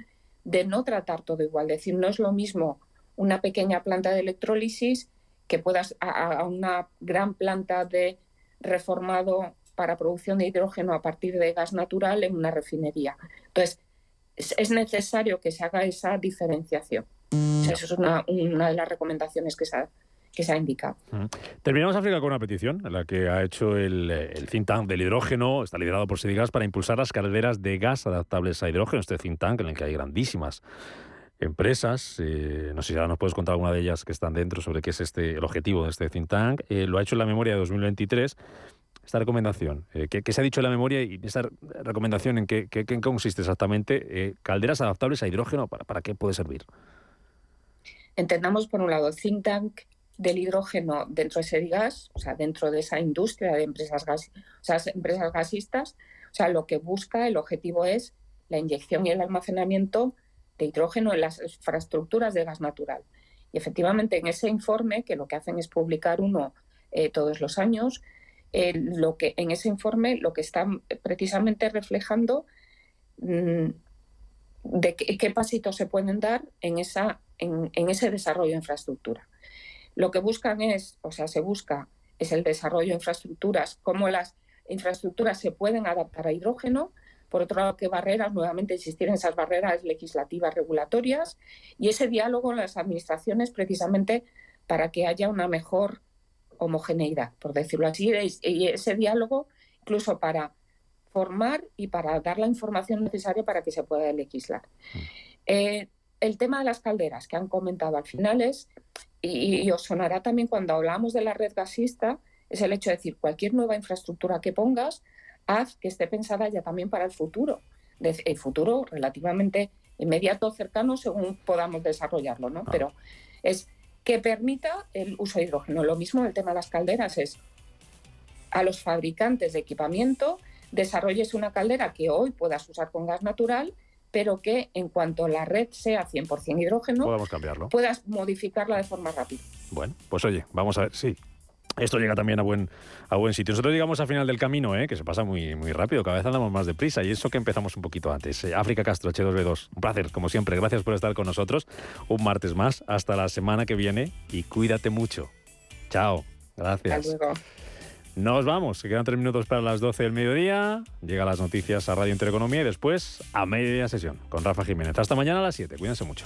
de no tratar todo igual. Es decir, no es lo mismo una pequeña planta de electrólisis que puedas a, a una gran planta de reformado para producción de hidrógeno a partir de gas natural en una refinería. Entonces, es, necesario que se haga esa diferenciación. eso es una, de las recomendaciones que se ha, que se ha indicado. Terminamos África con una petición en la que ha hecho el, el think tank del hidrógeno, está liderado por Sedigas, para impulsar las calderas de gas adaptables a hidrógeno. Este think tank en el que hay grandísimas empresas, eh, no sé si ahora nos puedes contar alguna de ellas que están dentro sobre qué es este el objetivo de este think tank. Eh, lo ha hecho en la memoria de 2023 esta recomendación? Eh, ¿qué, se ha dicho en la memoria y esa recomendación en qué, consiste exactamente? Eh, ¿Calderas adaptables a hidrógeno? ¿para, ¿Para qué puede servir? Entendamos, por un lado, think tank del hidrógeno dentro de ese gas, o sea, dentro de esa industria de empresas, gas, o sea, empresas gasistas, o sea, lo que busca, el objetivo es la inyección y el almacenamiento hidrógeno en las infraestructuras de gas natural. Y efectivamente en ese informe, que lo que hacen es publicar uno eh, todos los años, lo que, en ese informe lo que están precisamente reflejando mm, de qué, pasitos se pueden dar en, esa, en, ese desarrollo de infraestructura. Lo que buscan es, o sea, se busca es el desarrollo de infraestructuras, cómo las infraestructuras se pueden adaptar a hidrógeno, por otro lado, qué barreras, nuevamente existir en esas barreras legislativas, regulatorias, y ese diálogo en las administraciones precisamente para que haya una mejor homogeneidad, por decirlo así, y ese diálogo incluso para formar y para dar la información necesaria para que se pueda legislar. Mm. Eh, el tema de las calderas que han comentado al final es, y, os sonará también cuando hablamos de la red gasista, es el hecho de decir cualquier nueva infraestructura que pongas, haz que esté pensada ya también para el futuro, el futuro relativamente inmediato, cercano, según podamos desarrollarlo, ¿no? Ah. Pero es que permita el uso de hidrógeno. Lo mismo el tema de las calderas es a los fabricantes de equipamiento desarrolles una caldera que hoy puedas usar con gas natural, pero que en cuanto la red sea 100% hidrógeno, cambiarlo. puedas modificarla de forma rápida. Bueno, pues oye, vamos a ver, sí. Esto llega también a buen, a buen sitio. Nosotros llegamos al final del camino, ¿eh? que se pasa muy, muy rápido, cada vez andamos más deprisa y eso que empezamos un poquito antes. Eh, África Castro, H2B2, un placer, como siempre. Gracias por estar con nosotros. Un martes más, hasta la semana que viene y cuídate mucho. Chao, gracias. Hasta luego. Nos vamos, que quedan tres minutos para las 12 del mediodía. Llega las noticias a Radio Intereconomía y después a media sesión con Rafa Jiménez. Hasta mañana a las 7. Cuídense mucho.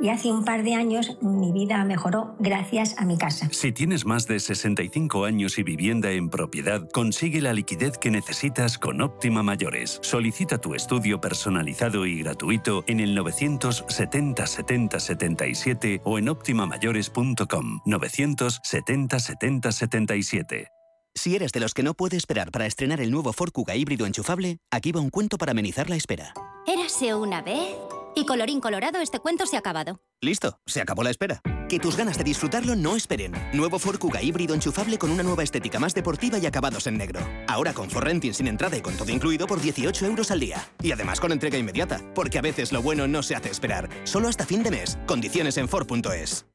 y hace un par de años mi vida mejoró gracias a mi casa. Si tienes más de 65 años y vivienda en propiedad, consigue la liquidez que necesitas con Óptima Mayores. Solicita tu estudio personalizado y gratuito en el 970 70 77 o en optimamayores.com 970 70 77. Si eres de los que no puede esperar para estrenar el nuevo Ford Kuga híbrido enchufable, aquí va un cuento para amenizar la espera. Érase una vez y colorín colorado este cuento se ha acabado. Listo, se acabó la espera. Que tus ganas de disfrutarlo no esperen. Nuevo Ford Kuga híbrido enchufable con una nueva estética más deportiva y acabados en negro. Ahora con Renting sin entrada y con todo incluido por 18 euros al día. Y además con entrega inmediata, porque a veces lo bueno no se hace esperar. Solo hasta fin de mes. Condiciones en Ford.es.